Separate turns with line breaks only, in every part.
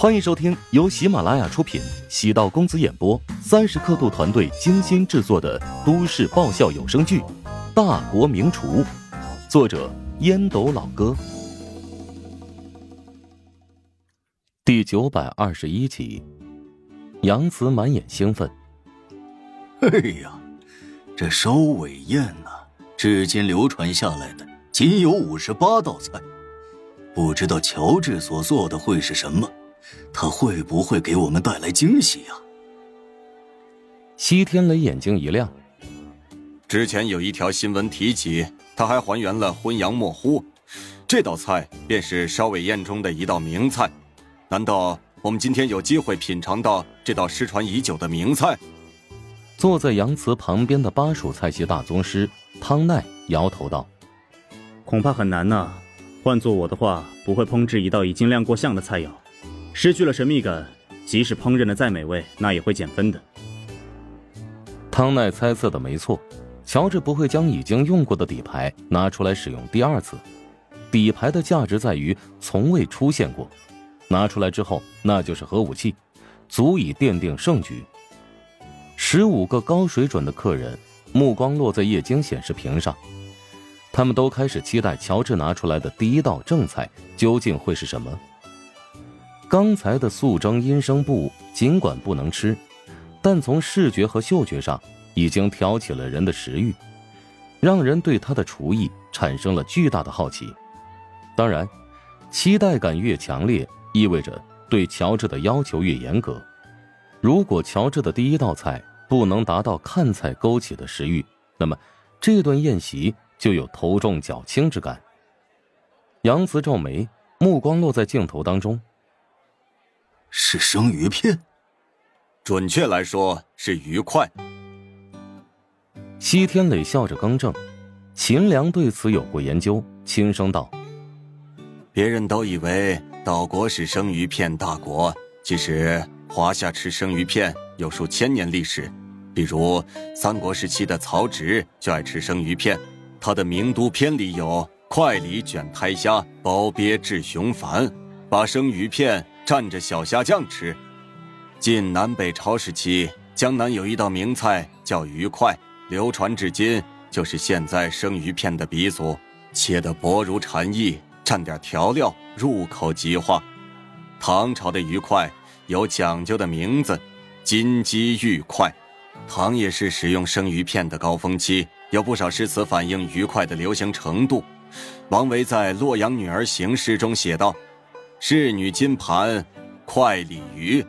欢迎收听由喜马拉雅出品、喜道公子演播、三十刻度团队精心制作的都市爆笑有声剧《大国名厨》，作者烟斗老哥，第九百二十一集。杨慈满眼兴奋：“
哎呀，这收尾宴呐，至今流传下来的仅有五十八道菜，不知道乔治所做的会是什么。”他会不会给我们带来惊喜呀？
西天雷眼睛一亮。
之前有一条新闻提及，他还还原了荤羊莫乎，这道菜便是烧尾宴中的一道名菜。难道我们今天有机会品尝到这道失传已久的名菜？
坐在杨慈旁边的巴蜀菜系大宗师汤奈摇头道：“
恐怕很难呐。换做我的话，不会烹制一道已经亮过相的菜肴。”失去了神秘感，即使烹饪的再美味，那也会减分的。
汤奈猜测的没错，乔治不会将已经用过的底牌拿出来使用第二次。底牌的价值在于从未出现过，拿出来之后那就是核武器，足以奠定胜局。十五个高水准的客人目光落在液晶显示屏上，他们都开始期待乔治拿出来的第一道正菜究竟会是什么。刚才的素蒸阴生布尽管不能吃，但从视觉和嗅觉上已经挑起了人的食欲，让人对他的厨艺产生了巨大的好奇。当然，期待感越强烈，意味着对乔治的要求越严格。如果乔治的第一道菜不能达到看菜勾起的食欲，那么这顿宴席就有头重脚轻之感。杨慈皱眉，目光落在镜头当中。
是生鱼片，
准确来说是鱼块。
西天磊笑着更正，秦良对此有过研究，轻声道：“
别人都以为岛国是生鱼片大国，其实华夏吃生鱼片有数千年历史。比如三国时期的曹植就爱吃生鱼片，他的名都篇里有‘快里卷胎虾，包鳖制雄繁’，把生鱼片。”蘸着小虾酱吃。晋南北朝时期，江南有一道名菜叫鱼块，流传至今，就是现在生鱼片的鼻祖。切得薄如蝉翼，蘸点调料，入口即化。唐朝的鱼块有讲究的名字，金鸡玉块。唐也是使用生鱼片的高峰期，有不少诗词反映鱼块的流行程度。王维在《洛阳女儿行》诗中写道。仕女金盘，快鲤鱼。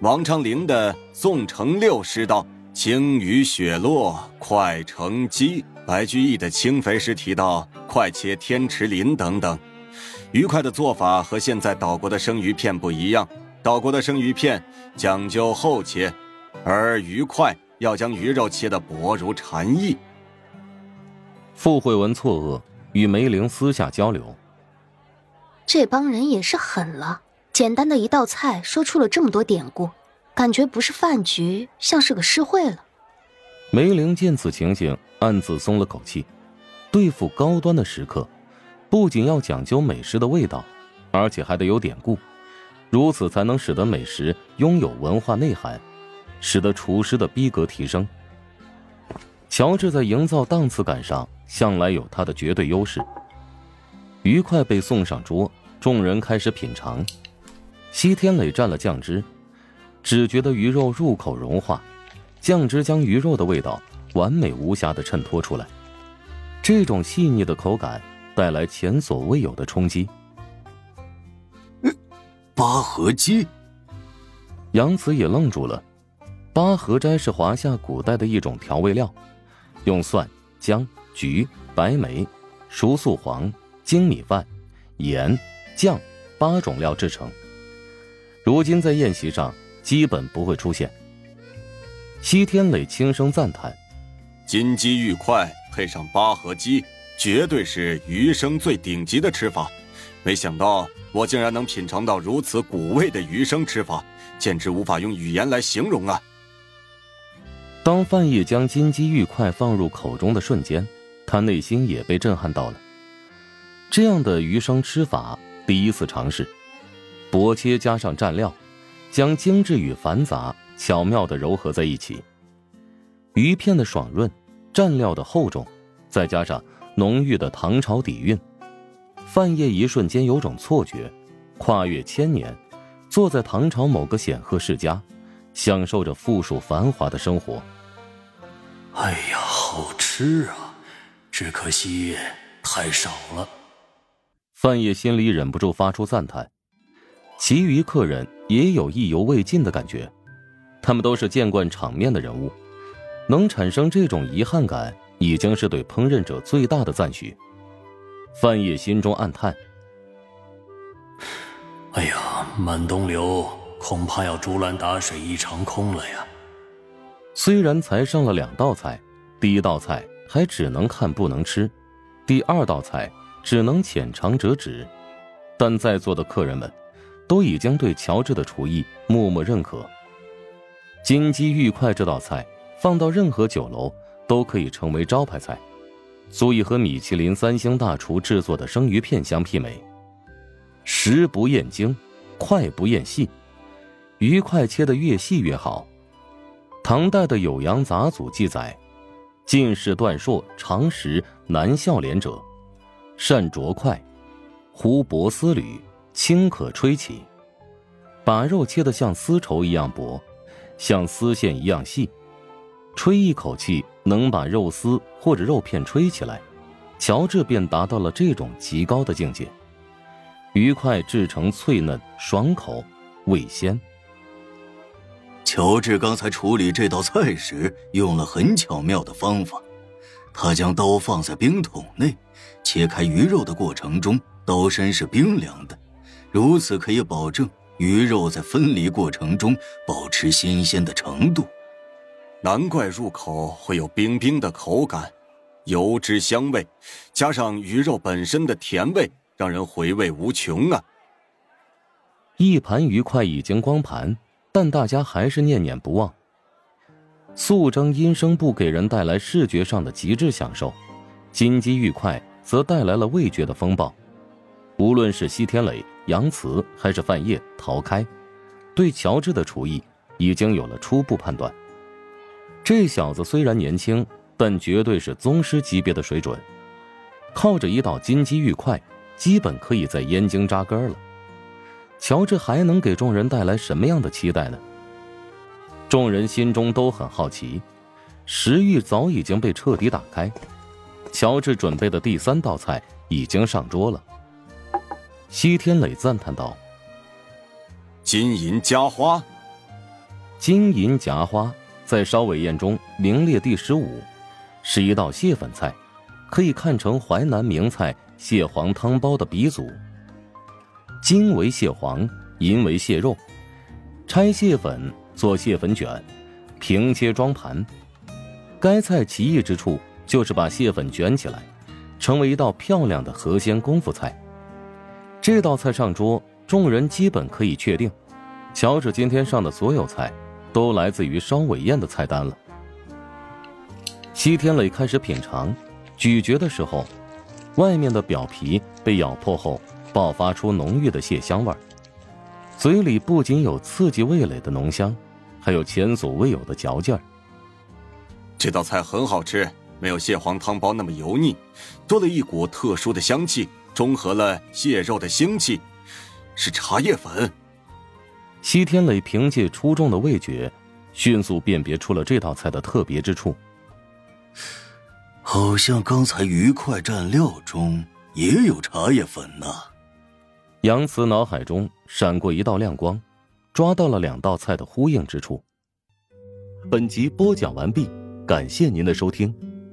王昌龄的《宋城六》诗道：“青鱼雪落，快成鸡。”白居易的《清肥》诗提到：“快切天池鳞。”等等。鱼块的做法和现在岛国的生鱼片不一样，岛国的生鱼片讲究厚切，而鱼块要将鱼肉切得薄如蝉翼。
傅慧文错愕，与梅玲私下交流。
这帮人也是狠了，简单的一道菜说出了这么多典故，感觉不是饭局，像是个诗会了。
梅玲见此情形，暗自松了口气。对付高端的食客，不仅要讲究美食的味道，而且还得有典故，如此才能使得美食拥有文化内涵，使得厨师的逼格提升。乔治在营造档次感上向来有他的绝对优势。鱼块被送上桌。众人开始品尝，西天磊蘸了酱汁，只觉得鱼肉入口融化，酱汁将鱼肉的味道完美无瑕的衬托出来，这种细腻的口感带来前所未有的冲击。
八合鸡，
杨慈也愣住了。八合斋是华夏古代的一种调味料，用蒜、姜、菊、白梅、熟素黄、精米饭、盐。酱八种料制成，如今在宴席上基本不会出现。西天磊轻声赞叹：“
金鸡玉块配上八合鸡，绝对是鱼生最顶级的吃法。没想到我竟然能品尝到如此古味的鱼生吃法，简直无法用语言来形容啊！”
当范晔将金鸡玉块放入口中的瞬间，他内心也被震撼到了。这样的鱼生吃法。第一次尝试，薄切加上蘸料，将精致与繁杂巧妙的糅合在一起。鱼片的爽润，蘸料的厚重，再加上浓郁的唐朝底蕴，范晔一瞬间有种错觉，跨越千年，坐在唐朝某个显赫世家，享受着富庶繁华的生活。
哎呀，好吃啊！只可惜太少了。
范爷心里忍不住发出赞叹，其余客人也有意犹未尽的感觉，他们都是见惯场面的人物。能产生这种遗憾感，已经是对烹饪者最大的赞许。范爷心中暗叹：“
哎呀，满东流恐怕要竹篮打水一场空了呀。”
虽然才上了两道菜，第一道菜还只能看不能吃，第二道菜只能浅尝辄止，但在座的客人们，都已经对乔治的厨艺默默认可。金鸡玉块这道菜。放到任何酒楼都可以成为招牌菜，足以和米其林三星大厨制作的生鱼片相媲美。食不厌精，块不厌细，鱼块切得越细越好。唐代的《酉阳杂俎》记载：“进士段硕常食难笑脸者，善啄块，胡薄丝缕，轻可吹起，把肉切得像丝绸一样薄，像丝线一样细。”吹一口气能把肉丝或者肉片吹起来，乔治便达到了这种极高的境界。鱼块制成脆嫩爽口，味鲜。
乔治刚才处理这道菜时用了很巧妙的方法，他将刀放在冰桶内，切开鱼肉的过程中，刀身是冰凉的，如此可以保证鱼肉在分离过程中保持新鲜的程度。
难怪入口会有冰冰的口感，油脂香味，加上鱼肉本身的甜味，让人回味无穷啊！
一盘鱼块已经光盘，但大家还是念念不忘。素蒸阴生不给人带来视觉上的极致享受，金鸡玉块则带来了味觉的风暴。无论是西天磊、杨慈，还是范晔、陶开，对乔治的厨艺已经有了初步判断。这小子虽然年轻，但绝对是宗师级别的水准。靠着一道金鸡玉块，基本可以在燕京扎根了。乔治还能给众人带来什么样的期待呢？众人心中都很好奇，食欲早已经被彻底打开。乔治准备的第三道菜已经上桌了。西天磊赞叹道：“
金银夹花，
金银夹花。”在烧尾宴中名列第十五，是一道蟹粉菜，可以看成淮南名菜蟹黄汤包的鼻祖。金为蟹黄，银为蟹肉，拆蟹粉做蟹粉卷，平切装盘。该菜奇异之处就是把蟹粉卷起来，成为一道漂亮的河鲜功夫菜。这道菜上桌，众人基本可以确定，乔治今天上的所有菜。都来自于烧尾宴的菜单了。西天磊开始品尝，咀嚼的时候，外面的表皮被咬破后，爆发出浓郁的蟹香味儿，嘴里不仅有刺激味蕾的浓香，还有前所未有的嚼劲儿。
这道菜很好吃，没有蟹黄汤包那么油腻，多了一股特殊的香气，中和了蟹肉的腥气，是茶叶粉。
西天磊凭借出众的味觉，迅速辨别出了这道菜的特别之处。
好像刚才鱼块蘸料中也有茶叶粉呢。
杨慈脑海中闪过一道亮光，抓到了两道菜的呼应之处。本集播讲完毕，感谢您的收听。